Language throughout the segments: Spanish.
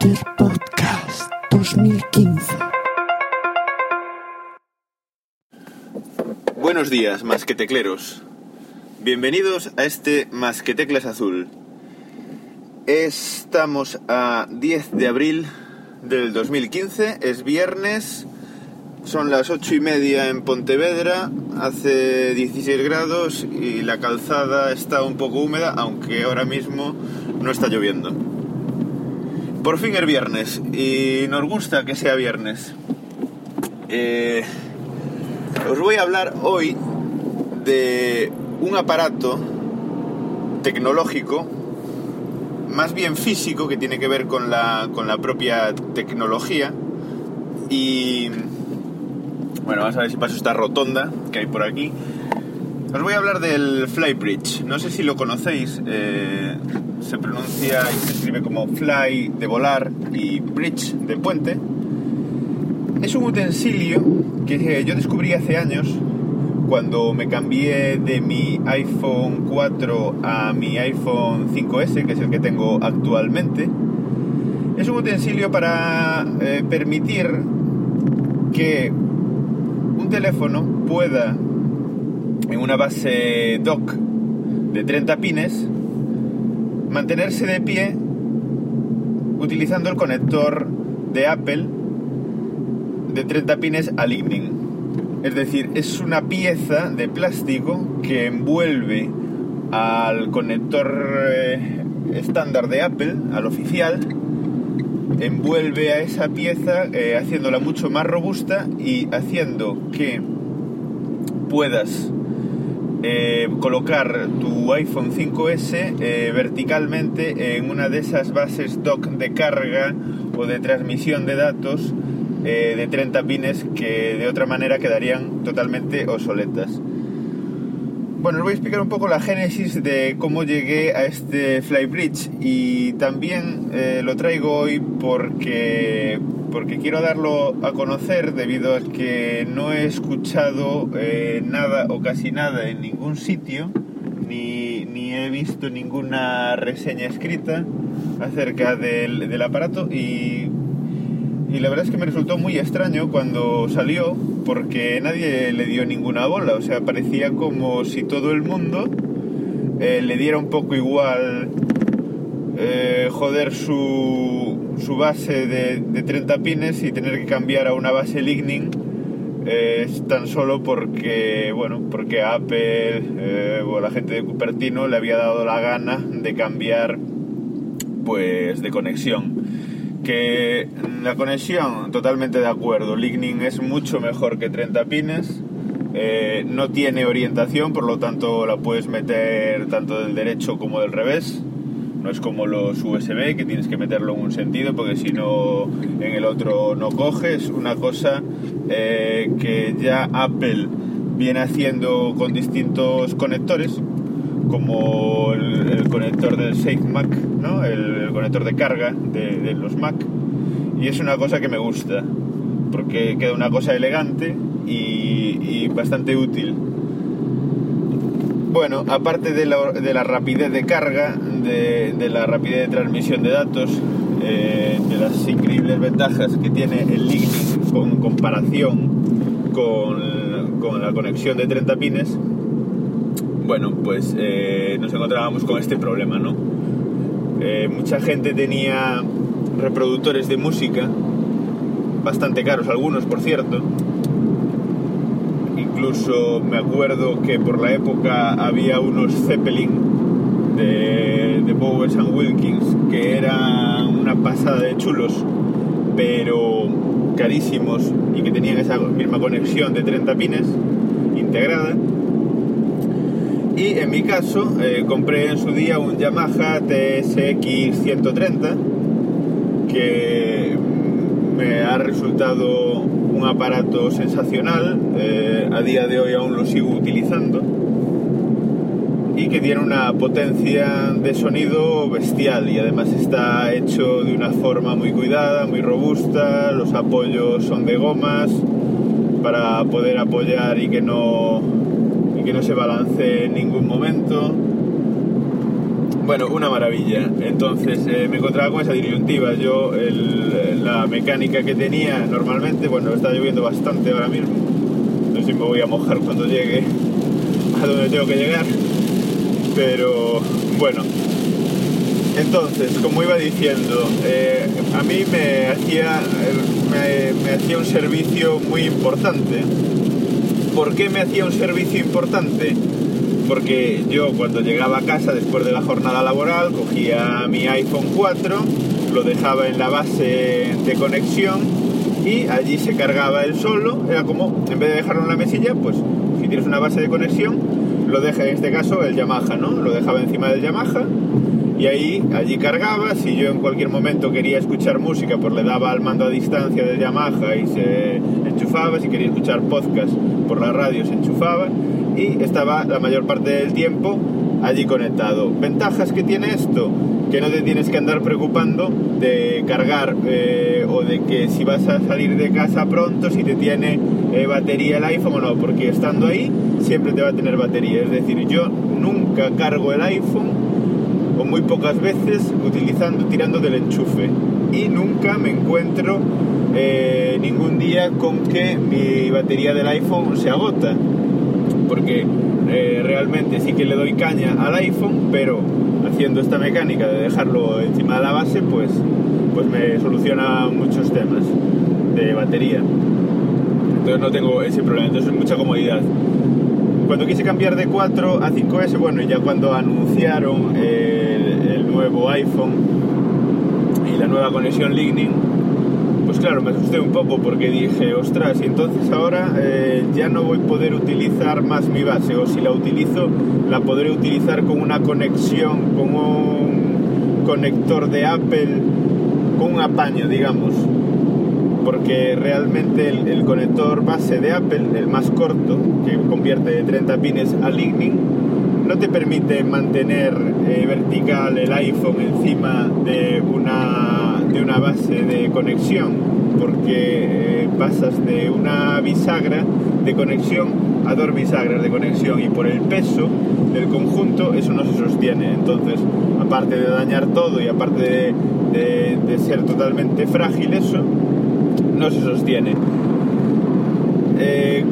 Twitter Podcast 2015. Buenos días, masquetecleros. Bienvenidos a este Masqueteclas Azul. Estamos a 10 de abril del 2015, es viernes, son las 8 y media en Pontevedra, hace 16 grados y la calzada está un poco húmeda, aunque ahora mismo no está lloviendo. Por fin es viernes y nos gusta que sea viernes. Eh, os voy a hablar hoy de un aparato tecnológico, más bien físico, que tiene que ver con la, con la propia tecnología. Y bueno, vamos a ver si paso esta rotonda que hay por aquí. Os voy a hablar del Flybridge. No sé si lo conocéis. eh, se pronuncia y se escribe como fly de volar y bridge de puente. Es un utensilio que yo descubrí hace años cuando me cambié de mi iPhone 4 a mi iPhone 5S, que es el que tengo actualmente. Es un utensilio para eh, permitir que un teléfono pueda, en una base dock de 30 pines, mantenerse de pie utilizando el conector de Apple de 30 pines a Lightning. Es decir, es una pieza de plástico que envuelve al conector eh, estándar de Apple, al oficial, envuelve a esa pieza eh, haciéndola mucho más robusta y haciendo que puedas eh, colocar tu iPhone 5S eh, verticalmente en una de esas bases dock de carga o de transmisión de datos eh, de 30 pines que de otra manera quedarían totalmente obsoletas. Bueno, os voy a explicar un poco la génesis de cómo llegué a este Flybridge y también eh, lo traigo hoy porque, porque quiero darlo a conocer debido a que no he escuchado eh, nada o casi nada en ningún sitio ni, ni he visto ninguna reseña escrita acerca del, del aparato. Y, y la verdad es que me resultó muy extraño cuando salió porque nadie le dio ninguna bola, o sea, parecía como si todo el mundo eh, le diera un poco igual eh, joder su, su base de, de 30 pines y tener que cambiar a una base Lightning eh, tan solo porque, bueno, porque Apple o la gente de Cupertino le había dado la gana de cambiar pues de conexión que la conexión, totalmente de acuerdo. Lightning es mucho mejor que 30 pines. eh, no tiene orientación, por lo tanto la puedes meter tanto del derecho como del revés. No es como los USB que tienes que meterlo en un sentido porque si no en el otro no coges. Una cosa eh, que ya Apple viene haciendo con distintos conectores, como el, conector del Safe Mac, ¿no? el, conector de carga de, los Mac. Y es una cosa que me gusta, porque queda una cosa elegante y, bastante útil. Bueno, aparte de la, de la rapidez de carga, de, de, la rapidez de transmisión de datos, eh, de las increíbles ventajas que tiene el Lightning con comparación con, con la conexión de 30 pines, bueno, pues eh, nos encontrábamos con este problema, ¿no? Eh, mucha gente tenía reproductores de música, bastante caros algunos, por cierto. Incluso me acuerdo que por la época había unos Zeppelin de, de Bowers and Wilkins que eran una pasada de chulos, pero carísimos y que tenían esa misma conexión de 30 pines integrada. Y en mi caso eh, compré en su día un Yamaha TSX 130 que me ha resultado un aparato sensacional, eh, a día de hoy aún lo sigo utilizando y que tiene una potencia de sonido bestial y además está hecho de una forma muy cuidada, muy robusta, los apoyos son de gomas para poder apoyar y que no, que no se balance en ningún momento. Bueno, una maravilla. Entonces eh, me encontraba con esa disyuntiva. Yo, la mecánica que tenía normalmente, bueno, está lloviendo bastante ahora mismo. No sé si me voy a mojar cuando llegue a donde tengo que llegar. Pero bueno. Entonces, como iba diciendo, eh, a mí me hacía, me, me hacía un servicio muy importante. ¿Por qué me hacía un servicio importante? Porque yo cuando llegaba a casa después de la jornada laboral cogía mi iPhone 4, lo dejaba en la base de conexión y allí se cargaba él solo. Era como, en vez de dejarlo en la mesilla, pues si tienes una base de conexión, lo deja en este caso el Yamaha, ¿no? Lo dejaba encima del Yamaha y ahí allí cargaba. Si yo en cualquier momento quería escuchar música, pues le daba al mando a distancia del Yamaha y se enchufaba. Si quería escuchar podcast por la radio, se enchufaba y estaba la mayor parte del tiempo allí conectado. Ventajas que tiene esto, que no te tienes que andar preocupando de cargar eh, o de que si vas a salir de casa pronto, si te tiene eh, batería el iPhone o no, porque estando ahí siempre te va a tener batería. Es decir, yo nunca cargo el iPhone o muy pocas veces utilizando, tirando del enchufe y nunca me encuentro eh, ningún día con que mi batería del iPhone se agota porque eh, realmente sí que le doy caña al iPhone, pero haciendo esta mecánica de dejarlo encima de la base, pues, pues me soluciona muchos temas de batería. Entonces no tengo ese problema, entonces es mucha comodidad. Cuando quise cambiar de 4 a 5S, bueno, ya cuando anunciaron el, el nuevo iPhone y la nueva conexión Lightning, pues claro, me asusté un poco porque dije, ostras, y entonces ahora eh, ya no voy a poder utilizar más mi base, o si la utilizo, la podré utilizar con una conexión, con un conector de Apple, con un apaño, digamos. Porque realmente el, el conector base de Apple, el más corto, que convierte de 30 pines a Lightning, no te permite mantener eh, vertical el iPhone encima de una, de una base de conexión, porque eh, pasas de una bisagra de conexión a dos bisagras de conexión y por el peso del conjunto eso no se sostiene. Entonces, aparte de dañar todo y aparte de, ser totalmente frágil eso, no se sostiene. Eh,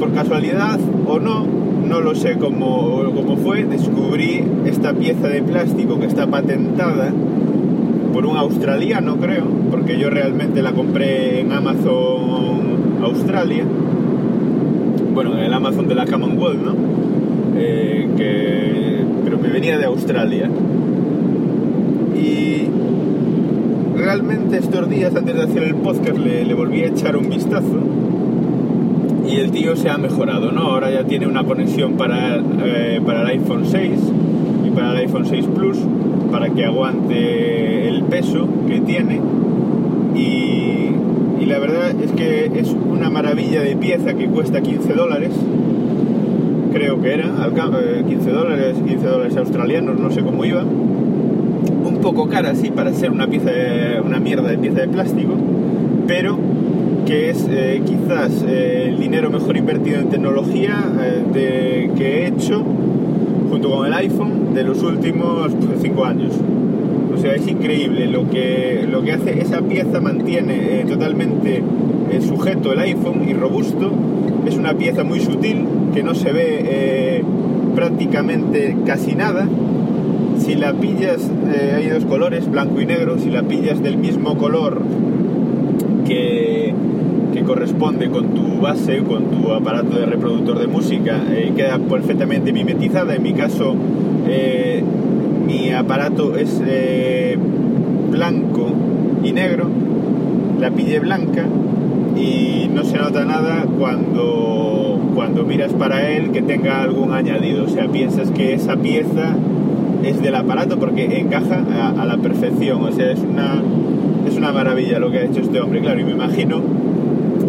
por casualidad o no, no lo sé cómo, cómo fue, descubrí esta pieza de plástico que está patentada por un australiano, creo, porque yo realmente la compré en Amazon Australia, bueno, en el Amazon de la Commonwealth, ¿no? Eh, que, pero me venía de Australia. Y realmente estos días, antes de hacer el podcast, le, le volví a echar un vistazo y el tío se ha mejorado, ¿no? Ahora ya tiene una conexión para, eh, para el iPhone 6 y para el iPhone 6 Plus para que aguante el peso que tiene. Y, y la verdad es que es una maravilla de pieza que cuesta 15 dólares. Creo que era al ca- eh, 15 dólares 15 dólares australianos no sé cómo iba. Un poco cara sí para ser una pieza de- una mierda de pieza de plástico pero que es eh, quizás eh, el dinero mejor invertido en tecnología eh, de- que he hecho junto con el iPhone de los últimos 5 años. O sea, es increíble lo que, lo que hace esa pieza, mantiene eh, totalmente eh, sujeto el iPhone y robusto. Es una pieza muy sutil que no se ve prácticamente casi nada. Si la pillas, eh, hay dos colores, blanco y negro, si la pillas del mismo color que, que corresponde con tu base, con tu aparato de reproductor de música, eh, queda perfectamente mimetizada. En mi caso, eh, mi aparato es eh, blanco y negro, la pille blanca y no se nota nada cuando, cuando miras para él que tenga algún añadido. O sea, piensas que esa pieza es del aparato porque encaja a, a la perfección. O sea, es una, es una maravilla lo que ha hecho este hombre, claro, y me imagino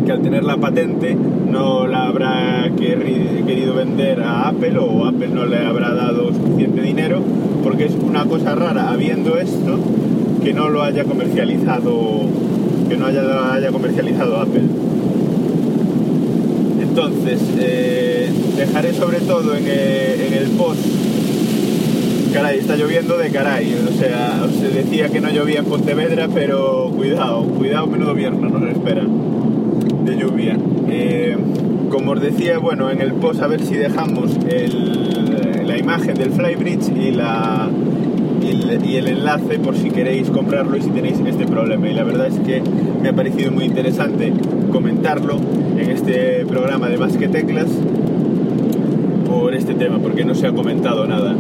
que al tener la patente no la habrá querido vender a Apple o Apple no le habrá dado suficiente dinero porque es una cosa rara habiendo esto que no lo haya comercializado que no haya, haya comercializado Apple. Entonces eh, dejaré sobre todo en el post Caray, está lloviendo de caray. O sea, os decía que no llovía en Pontevedra, pero cuidado, cuidado, menudo viernes nos espera de lluvia. Eh, como os decía, bueno, en el post a ver si dejamos el- la imagen del Flybridge y, la, y, el, y el enlace por si queréis comprarlo y si tenéis este problema. Y la verdad es que me ha parecido muy interesante comentarlo en este programa de Más que Teclas por este tema, porque no se ha comentado nada.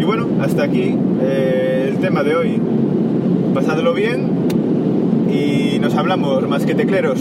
Y bueno, hasta aquí eh, el tema de hoy. Pasadlo bien y nos hablamos más que tecleros.